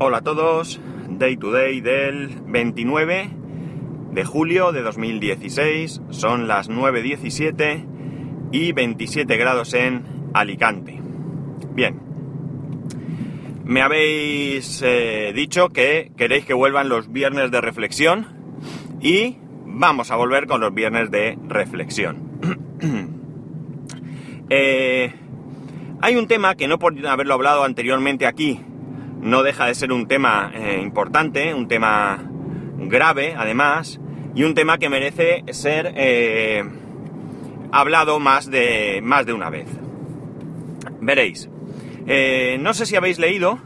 Hola a todos, Day to Day del 29 de julio de 2016, son las 9.17 y 27 grados en Alicante. Bien, me habéis eh, dicho que queréis que vuelvan los viernes de reflexión y vamos a volver con los viernes de reflexión. Eh, hay un tema que no por haberlo hablado anteriormente aquí, no deja de ser un tema eh, importante, un tema grave además, y un tema que merece ser eh, hablado más de, más de una vez. Veréis, eh, no sé si habéis leído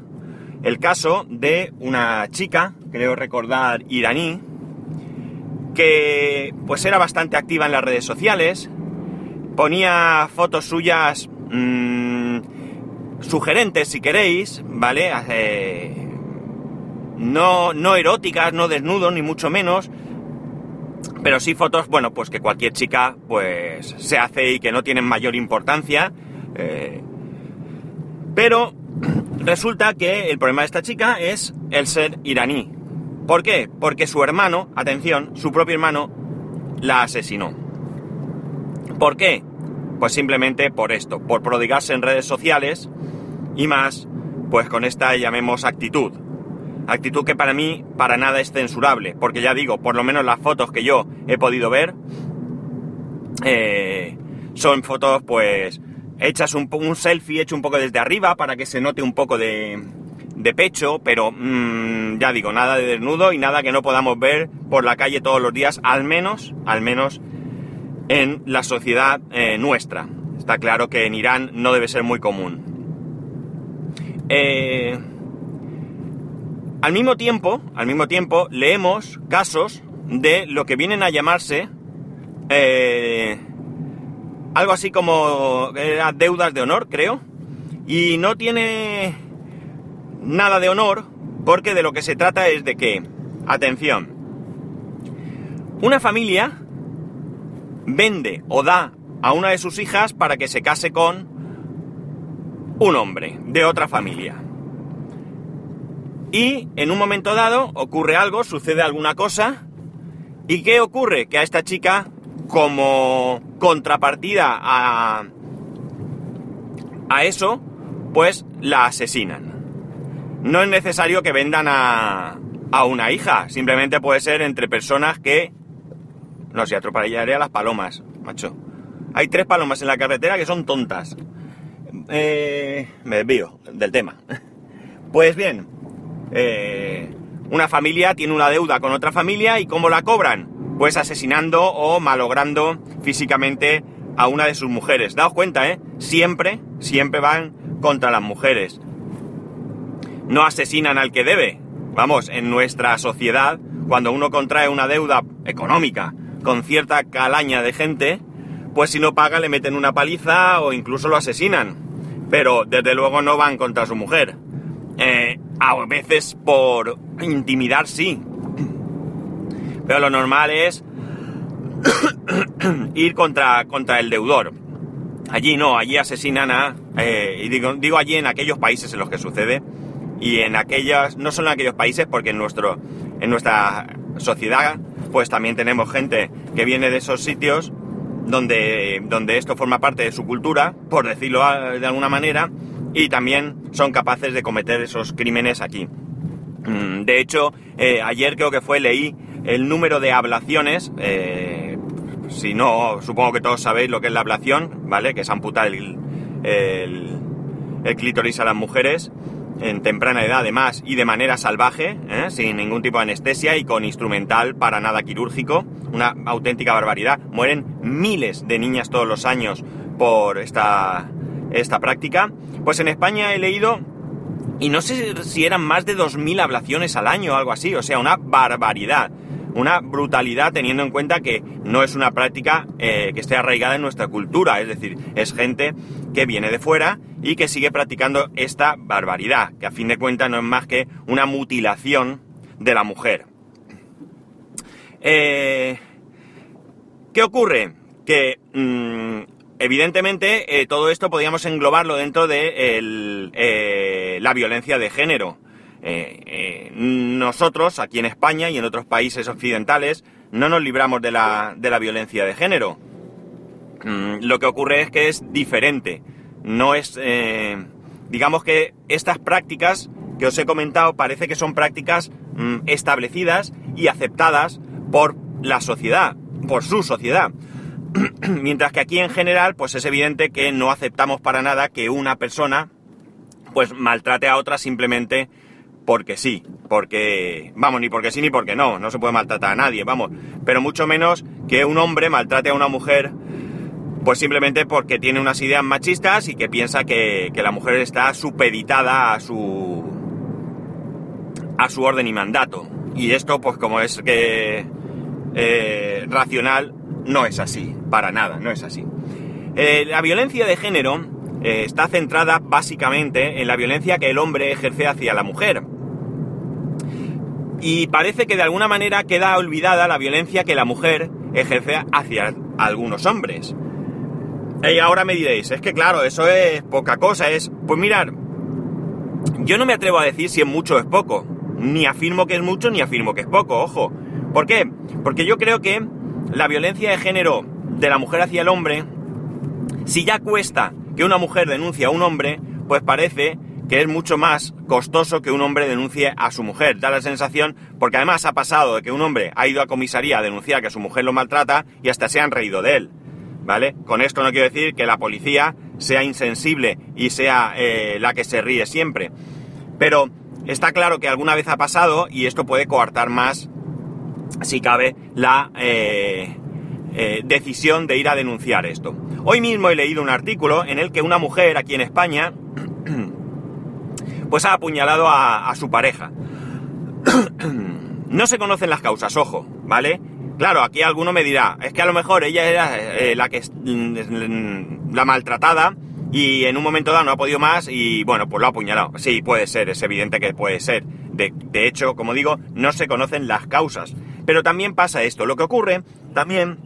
el caso de una chica, creo recordar iraní, que pues era bastante activa en las redes sociales, ponía fotos suyas mmm, sugerentes si queréis, ¿vale? Eh, no, no eróticas, no desnudos, ni mucho menos, pero sí fotos, bueno, pues que cualquier chica pues se hace y que no tienen mayor importancia. Eh, pero resulta que el problema de esta chica es el ser iraní. ¿Por qué? Porque su hermano, atención, su propio hermano la asesinó. ¿Por qué? Pues simplemente por esto, por prodigarse en redes sociales y más, pues con esta llamemos actitud. Actitud que para mí para nada es censurable, porque ya digo, por lo menos las fotos que yo he podido ver eh, son fotos pues hechas un, un, selfie hecho un poco desde arriba para que se note un poco de, pecho, pero mmm, ya digo, nada de desnudo y nada que no podamos ver por la calle todos los días, al menos, al menos en la sociedad eh, nuestra. Está claro que en Irán no debe ser muy común. Eh, al mismo tiempo, al mismo tiempo, leemos casos de lo que vienen a llamarse eh, algo así como eh, deudas de honor, creo, y no tiene nada de honor porque de lo que se trata es de que, atención, una familia vende o da a una de sus hijas para que se case con un hombre de otra familia. Y en un momento dado ocurre algo, sucede alguna cosa. ¿Y qué ocurre? Que a esta chica, como contrapartida a, a eso, pues la asesinan. No es necesario que vendan a, a una hija, simplemente puede ser entre personas que... No sé, atropellaré a las palomas, macho. Hay tres palomas en la carretera que son tontas. Eh, me desvío del tema. Pues bien, eh, una familia tiene una deuda con otra familia y ¿cómo la cobran? Pues asesinando o malogrando físicamente a una de sus mujeres. Daos cuenta, ¿eh? Siempre, siempre van contra las mujeres. No asesinan al que debe. Vamos, en nuestra sociedad, cuando uno contrae una deuda económica con cierta calaña de gente, pues si no paga le meten una paliza o incluso lo asesinan. Pero desde luego no van contra su mujer. Eh, a veces por intimidar sí. Pero lo normal es ir contra, contra el deudor. Allí no, allí asesinan a... Eh, y digo, digo allí en aquellos países en los que sucede. Y en aquellas, no solo en aquellos países, porque en, nuestro, en nuestra sociedad pues también tenemos gente que viene de esos sitios donde, donde esto forma parte de su cultura, por decirlo de alguna manera, y también son capaces de cometer esos crímenes aquí. Mm, de hecho, eh, ayer creo que fue, leí el número de ablaciones, eh, si no, supongo que todos sabéis lo que es la ablación, ¿vale? Que es amputar el, el, el clítoris a las mujeres en temprana edad además y de manera salvaje, ¿eh? sin ningún tipo de anestesia y con instrumental para nada quirúrgico, una auténtica barbaridad. Mueren miles de niñas todos los años por esta, esta práctica. Pues en España he leído, y no sé si eran más de 2.000 ablaciones al año o algo así, o sea, una barbaridad. Una brutalidad teniendo en cuenta que no es una práctica eh, que esté arraigada en nuestra cultura, es decir, es gente que viene de fuera y que sigue practicando esta barbaridad, que a fin de cuentas no es más que una mutilación de la mujer. Eh, ¿Qué ocurre? Que mmm, evidentemente eh, todo esto podríamos englobarlo dentro de el, eh, la violencia de género. Eh, eh, nosotros, aquí en España y en otros países occidentales, no nos libramos de la, de la violencia de género. Mm, lo que ocurre es que es diferente. No es. Eh, digamos que estas prácticas que os he comentado parece que son prácticas mm, establecidas y aceptadas por la sociedad, por su sociedad. Mientras que aquí en general, pues es evidente que no aceptamos para nada que una persona pues maltrate a otra simplemente porque sí, porque, vamos, ni porque sí ni porque no, no se puede maltratar a nadie, vamos, pero mucho menos que un hombre maltrate a una mujer, pues simplemente porque tiene unas ideas machistas y que piensa que, la mujer está supeditada a su, a su orden y mandato. Y esto, pues como es que eh, racional, no es así, para nada, no es así. Eh, la violencia de género eh, está centrada básicamente en la violencia que el hombre ejerce hacia la mujer y parece que de alguna manera queda olvidada la violencia que la mujer ejerce hacia algunos hombres. Y ahora me diréis, es que claro, eso es poca cosa, es... Pues mirar, yo no me atrevo a decir si es mucho o es poco. Ni afirmo que es mucho ni afirmo que es poco, ojo. ¿Por qué? Porque yo creo que la violencia de género de la mujer hacia el hombre, si ya cuesta que una mujer denuncie a un hombre, pues parece que es mucho más costoso que un hombre denuncie a su mujer. Da la sensación, porque además ha pasado de que un hombre ha ido a comisaría a denunciar que su mujer lo maltrata y hasta se han reído de él. ¿Vale? Con esto no quiero decir que la policía sea insensible y sea eh, la que se ríe siempre. Pero está claro que alguna vez ha pasado y esto puede coartar más, si cabe, la eh, eh, decisión de ir a denunciar esto. Hoy mismo he leído un artículo en el que una mujer aquí en España pues ha apuñalado a, su pareja. no se conocen las causas, ojo, ¿vale? Claro, aquí alguno me dirá, es que a lo mejor ella era eh, la que mm, la maltratada y en un momento dado no ha podido más y bueno, pues lo ha apuñalado. Sí, puede ser, es evidente que puede ser. De, hecho, como digo, no se conocen las causas. Pero también pasa esto. Lo que ocurre también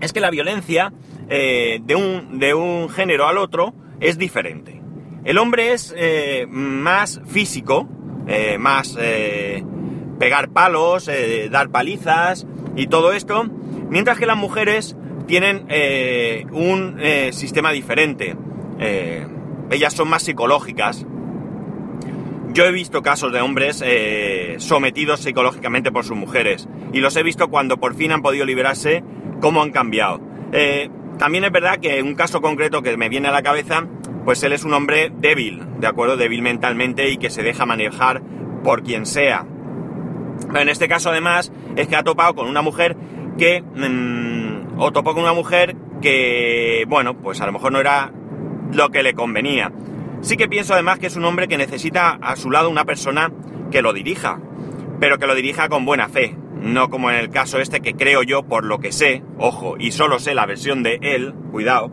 es que la violencia eh, de, un, de un género al otro es diferente. El hombre es eh, más físico, eh, más eh, pegar palos, dar palizas y todo esto, mientras que las mujeres tienen un sistema diferente. ellas son más psicológicas. Yo he visto casos de hombres sometidos psicológicamente por sus mujeres y los he visto cuando por fin han podido liberarse, cómo han cambiado. también es verdad que un caso concreto que me viene a la cabeza pues él es un hombre débil, ¿de acuerdo? Débil mentalmente y que se deja manejar por quien sea. en este caso además es que ha topado con una mujer que... Mm, o topó con una mujer que, bueno, pues a lo mejor no era lo que le convenía. Sí que pienso además que es un hombre que necesita a su lado una persona que lo dirija, pero que lo dirija con buena fe, no como en el caso este que creo yo, por lo que sé, ojo, y solo sé la versión de él, cuidado,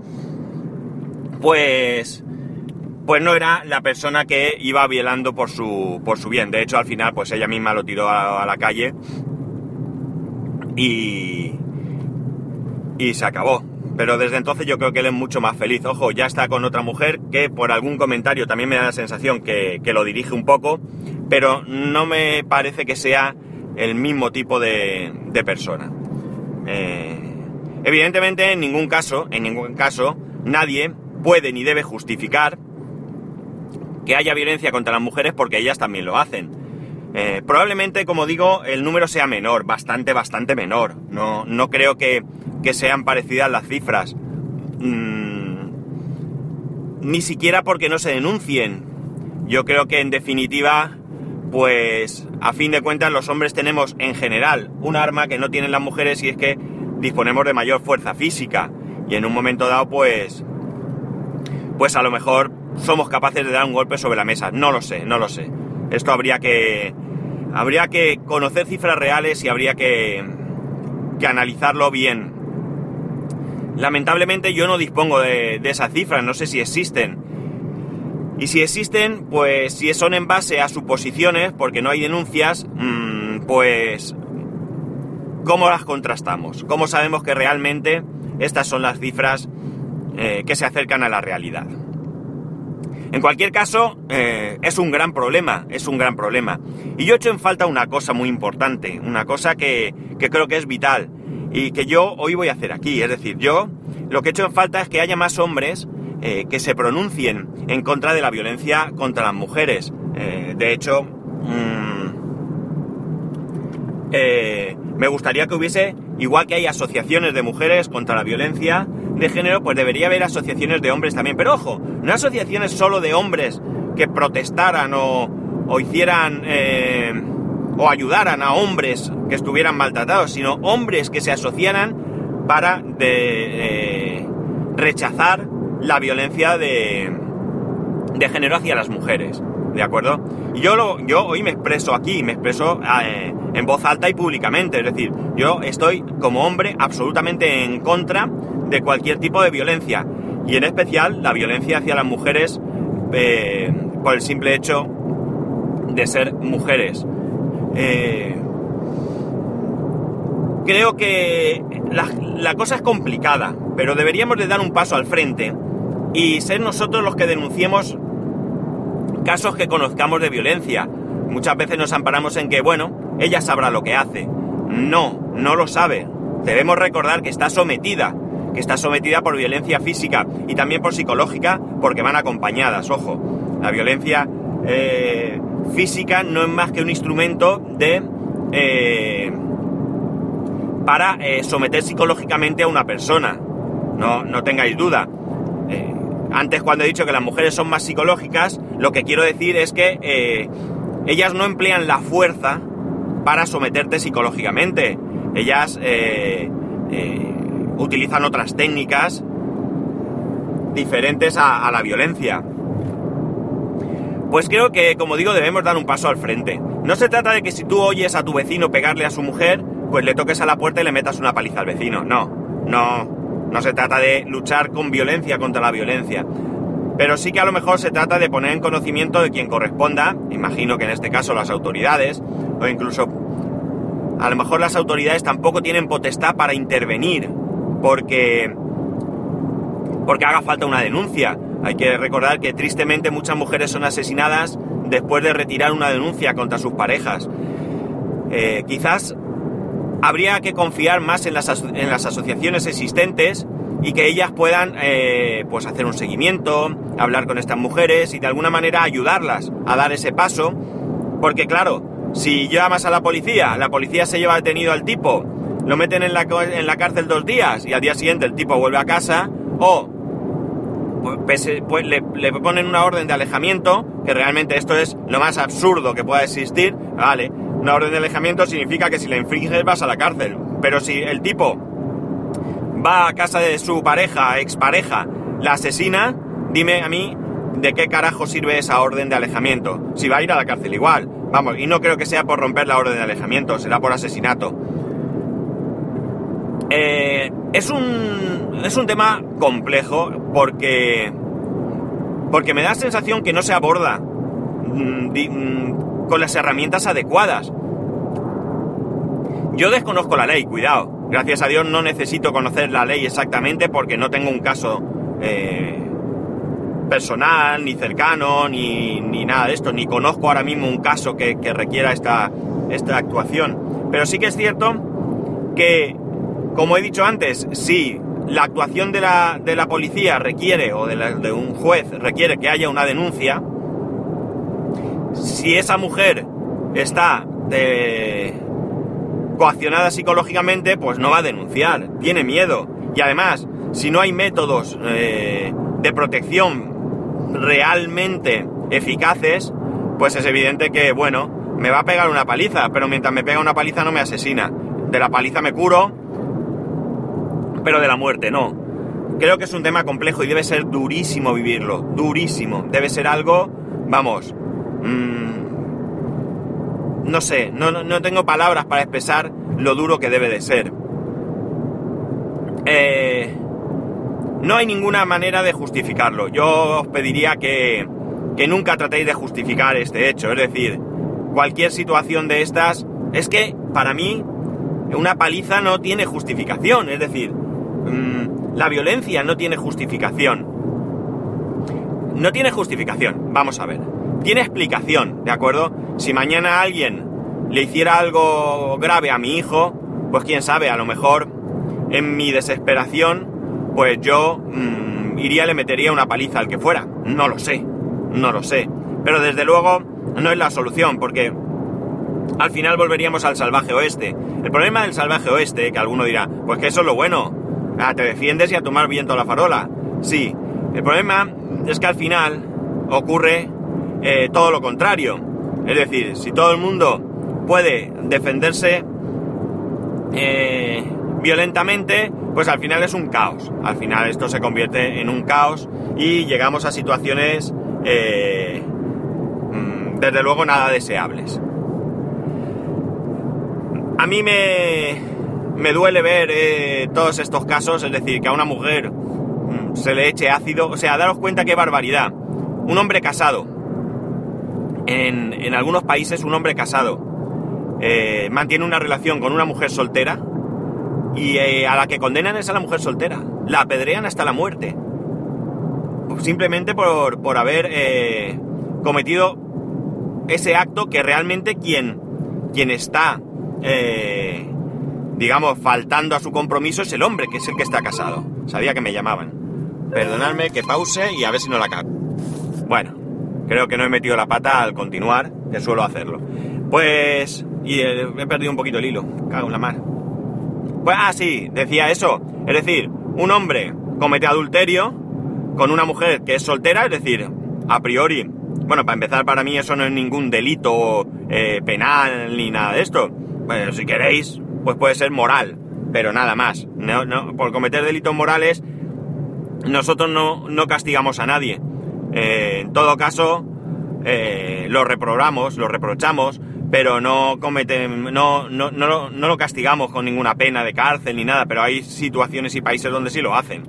pues pues no era la persona que iba violando por su, por su bien. De hecho, al final, pues ella misma lo tiró a, la calle y, y se acabó. Pero desde entonces yo creo que él es mucho más feliz. Ojo, ya está con otra mujer que por algún comentario también me da la sensación que, lo dirige un poco, pero no me parece que sea el mismo tipo de, persona. Eh, evidentemente, en ningún caso, en ningún caso, nadie puede ni debe justificar que haya violencia contra las mujeres porque ellas también lo hacen. Eh, probablemente, como digo, el número sea menor, bastante, bastante menor. No, no creo que, sean parecidas las cifras. Mm, ni siquiera porque no se denuncien. Yo creo que en definitiva, pues a fin de cuentas los hombres tenemos en general un arma que no tienen las mujeres y es que disponemos de mayor fuerza física. Y en un momento dado, pues pues a lo mejor somos capaces de dar un golpe sobre la mesa. No lo sé, no lo sé. Esto habría que. Habría que conocer cifras reales y habría que, que analizarlo bien. Lamentablemente yo no dispongo de, esas cifras, no sé si existen. Y si existen, pues si son en base a suposiciones, porque no hay denuncias, mm, pues ¿cómo las contrastamos? ¿Cómo sabemos que realmente estas son las cifras eh, que se acercan a la realidad. En cualquier caso, eh, es un gran problema, es un gran problema. Y yo echo en falta una cosa muy importante, una cosa que, que creo que es vital y que yo hoy voy a hacer aquí. Es decir, yo lo que echo en falta es que haya más hombres eh, que se pronuncien en contra de la violencia contra las mujeres. De hecho, mm, me gustaría que hubiese, igual que hay asociaciones de mujeres contra la violencia de género, pues debería haber asociaciones de hombres también. Pero ojo, no asociaciones solo de hombres que protestaran o, o hicieran o ayudaran a hombres que estuvieran maltratados, sino hombres que se asociaran para de, rechazar la violencia de, de género hacia las mujeres. ¿De acuerdo? Y yo, lo, yo hoy me expreso aquí, me expreso eh, en voz alta y públicamente. Es decir, yo estoy como hombre absolutamente en contra de cualquier tipo de violencia. Y en especial la violencia hacia las mujeres eh, por el simple hecho de ser mujeres. Eh, creo que la, la cosa es complicada, pero deberíamos de dar un paso al frente y ser nosotros los que denunciemos casos que conozcamos de violencia. Muchas veces nos amparamos en que, bueno, ella sabrá lo que hace. No, no lo sabe. Debemos recordar que está sometida, que está sometida por violencia física y también por psicológica, porque van acompañadas, ojo. La violencia eh, física no es más que un instrumento de... Eh, para eh, someter psicológicamente a una persona. No, no tengáis duda. Antes cuando he dicho que las mujeres son más psicológicas, lo que quiero decir es que ellas no emplean la fuerza para someterte psicológicamente. Ellas utilizan otras técnicas diferentes a, la violencia. Pues creo que, como digo, debemos dar un paso al frente. No se trata de que si tú oyes a tu vecino pegarle a su mujer, pues le toques a la puerta y le metas una paliza al vecino. No, no, no se trata de luchar con violencia contra la violencia. Pero sí que a lo mejor se trata de poner en conocimiento de quien corresponda, imagino que en este caso las autoridades, o incluso a lo mejor las autoridades tampoco tienen potestad para intervenir, porque, porque haga falta una denuncia. Hay que recordar que tristemente muchas mujeres son asesinadas después de retirar una denuncia contra sus parejas. Eh, quizás habría que confiar más en las, en las asociaciones existentes y que ellas puedan eh, pues hacer un seguimiento, hablar con estas mujeres y de alguna manera ayudarlas a dar ese paso. Porque claro, si llamas a la policía, la policía se lleva detenido al tipo, lo meten en la, en la cárcel dos días y al día siguiente el tipo vuelve a casa, o pues, pues le, le, ponen una orden de alejamiento, que realmente esto es lo más absurdo que pueda existir, ¿vale? Una orden de alejamiento significa que si la infringes vas a la cárcel. Pero si el tipo va a casa de su pareja, expareja, la asesina, dime a mí de qué carajo sirve esa orden de alejamiento. Si va a ir a la cárcel igual. Vamos, y no creo que sea por romper la orden de alejamiento, será por asesinato. Eh, es, un, es un tema complejo porque, porque me da la sensación que no se aborda mm, mm, con las herramientas adecuadas. Yo desconozco la ley, cuidado. Gracias a Dios no necesito conocer la ley exactamente porque no tengo un caso eh, personal, ni cercano, ni, ni, nada de esto. Ni conozco ahora mismo un caso que, que, requiera esta, esta actuación. Pero sí que es cierto que, como he dicho antes, si la actuación de la, de la policía requiere, o de, la, de un juez requiere que haya una denuncia, si esa mujer está de... coaccionada psicológicamente, pues no va a denunciar, tiene miedo. Y además, si no hay métodos eh, de protección realmente eficaces, pues es evidente que, bueno, me va a pegar una paliza, pero mientras me pega una paliza no me asesina. De la paliza me curo, pero de la muerte no. Creo que es un tema complejo y debe ser durísimo vivirlo, durísimo. Debe ser algo, vamos, mmm, no sé, no, no, tengo palabras para expresar lo duro que debe de ser. Eh, no hay ninguna manera de justificarlo. Yo os pediría que, que nunca tratéis de justificar este hecho. Es decir, cualquier situación de estas, es que para mí una paliza no tiene justificación. Es decir, mmm, la violencia no tiene justificación no tiene justificación. Vamos a ver. Tiene explicación, ¿de acuerdo? Si mañana alguien le hiciera algo grave a mi hijo, pues quién sabe, a lo mejor en mi desesperación, pues yo mmm, iría le metería una paliza al que fuera. No lo sé, no lo sé. Pero desde luego no es la solución, porque al final volveríamos al salvaje oeste. El problema del salvaje oeste, que alguno dirá, pues que eso es lo bueno. Ah, te defiendes y a tomar viento a la farola. Sí, el problema es que al final ocurre eh, todo lo contrario. Es decir, si todo el mundo puede defenderse eh, violentamente, pues al final es un caos. Al final esto se convierte en un caos y llegamos a situaciones, eh, mm, desde luego, nada deseables. A mí me, me duele ver eh, todos estos casos, es decir, que a una mujer mm, se le eche ácido. O sea, daros cuenta qué barbaridad. Un hombre casado. En, en algunos países un hombre casado eh, mantiene una relación con una mujer soltera y eh, a la que condenan es a la mujer soltera. La apedrean hasta la muerte. Simplemente por, por haber cometido ese acto que realmente quien, quien está, digamos, faltando a su compromiso es el hombre, que es el que está casado. Sabía que me llamaban. Perdonadme que pause y a ver si no la cago. Bueno, creo que no he metido la pata al continuar, que suelo hacerlo. Pues... Y he perdido un poquito el hilo. Cago en la mar. Pues, ah, sí, decía eso. Es decir, un hombre comete adulterio con una mujer que es soltera, es decir, a priori, bueno, para empezar, para mí eso no es ningún delito eh, penal ni nada de esto. Bueno, si queréis, pues puede ser moral, pero nada más. No, por cometer delitos morales, nosotros no, no castigamos a nadie. Eh, en todo caso, eh, lo reprobamos, lo reprochamos, pero no cometen, no, no, no, no, lo castigamos con ninguna pena de cárcel ni nada, pero hay situaciones y países donde sí lo hacen.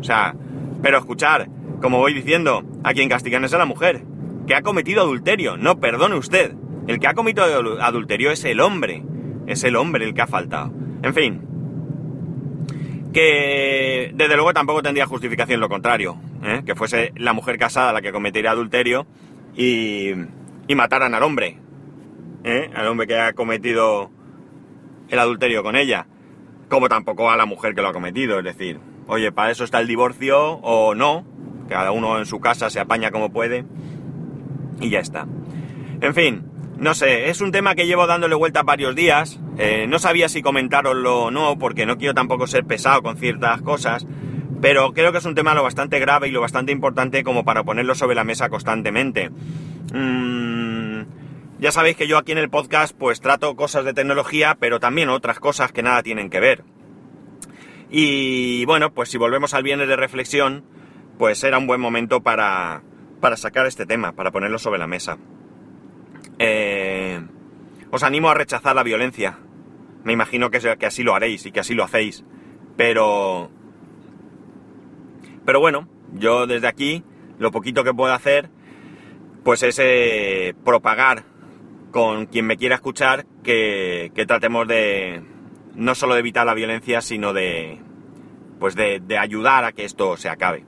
O sea, pero escuchar, como voy diciendo, a quien castigan es a la mujer, que ha cometido adulterio, no perdone usted. El que ha cometido adulterio es el hombre, es el hombre el que ha faltado. En fin, que desde luego tampoco tendría justificación lo contrario, ¿eh? que fuese la mujer casada la que cometería adulterio y, y mataran al hombre, ¿eh? al hombre que ha cometido el adulterio con ella, como tampoco a la mujer que lo ha cometido. Es decir, oye, para eso está el divorcio o no, cada uno en su casa se apaña como puede y ya está. En fin, no sé, es un tema que llevo dándole vueltas varios días. Eh, no sabía si comentaroslo o no, porque no quiero tampoco ser pesado con ciertas cosas. Pero creo que es un tema lo bastante grave y lo bastante importante como para ponerlo sobre la mesa constantemente. Mmm ya sabéis que yo aquí en el podcast pues trato cosas de tecnología, pero también otras cosas que nada tienen que ver. Y bueno, pues si volvemos al viernes de reflexión, pues era un buen momento para, para sacar este tema, para ponerlo sobre la mesa. Eh, os animo a rechazar la violencia. Me imagino que, que así lo haréis y que así lo hacéis. Pero... Pero bueno, yo desde aquí, lo poquito que puedo hacer, pues es eh, propagar con quien me quiera escuchar que, tratemos de no solo de evitar la violencia, sino de pues de, ayudar a que esto se acabe.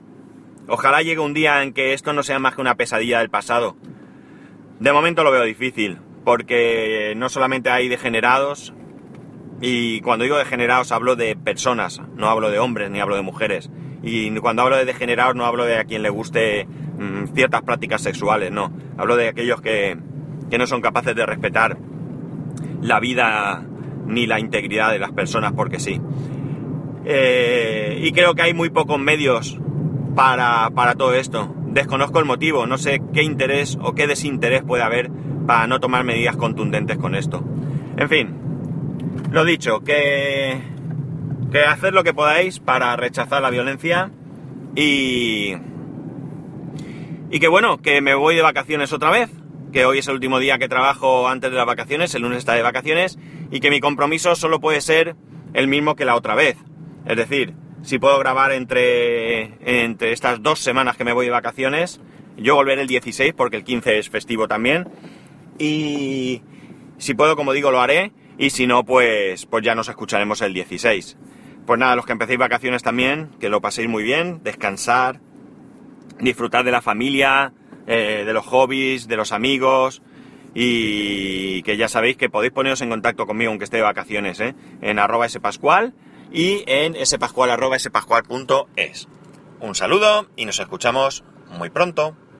Ojalá llegue un día en que esto no sea más que una pesadilla del pasado. De momento lo veo difícil, porque no solamente hay degenerados, y cuando digo degenerados hablo de personas, no hablo de hombres ni hablo de mujeres. Y cuando hablo de degenerados no hablo de a quien le guste mm, ciertas prácticas sexuales, no. Hablo de aquellos que, que no son capaces de respetar la vida ni la integridad de las personas porque sí. Eh, y creo que hay muy pocos medios para, para todo esto. Desconozco el motivo, no sé qué interés o qué desinterés puede haber para no tomar medidas contundentes con esto. En fin, lo dicho, que, que hacer lo que podáis para rechazar la violencia y, y que bueno, que me voy de vacaciones otra vez que hoy es el último día que trabajo antes de las vacaciones, el lunes está de vacaciones, y que mi compromiso solo puede ser el mismo que la otra vez. Es decir, si puedo grabar entre, entre estas dos semanas que me voy de vacaciones. Yo volveré el 16 porque el 15 es festivo también. Y si puedo, como digo, lo haré. Y si no, pues, pues ya nos escucharemos el 16. Pues nada, los que empecéis vacaciones también, que lo paséis muy bien, descansar, disfrutar de la familia, eh, de los hobbies, de los amigos. Y que ya sabéis que podéis poneros en contacto conmigo aunque esté de vacaciones, ¿eh? en arroba spascual y en spascual.es. Un saludo y nos escuchamos muy pronto.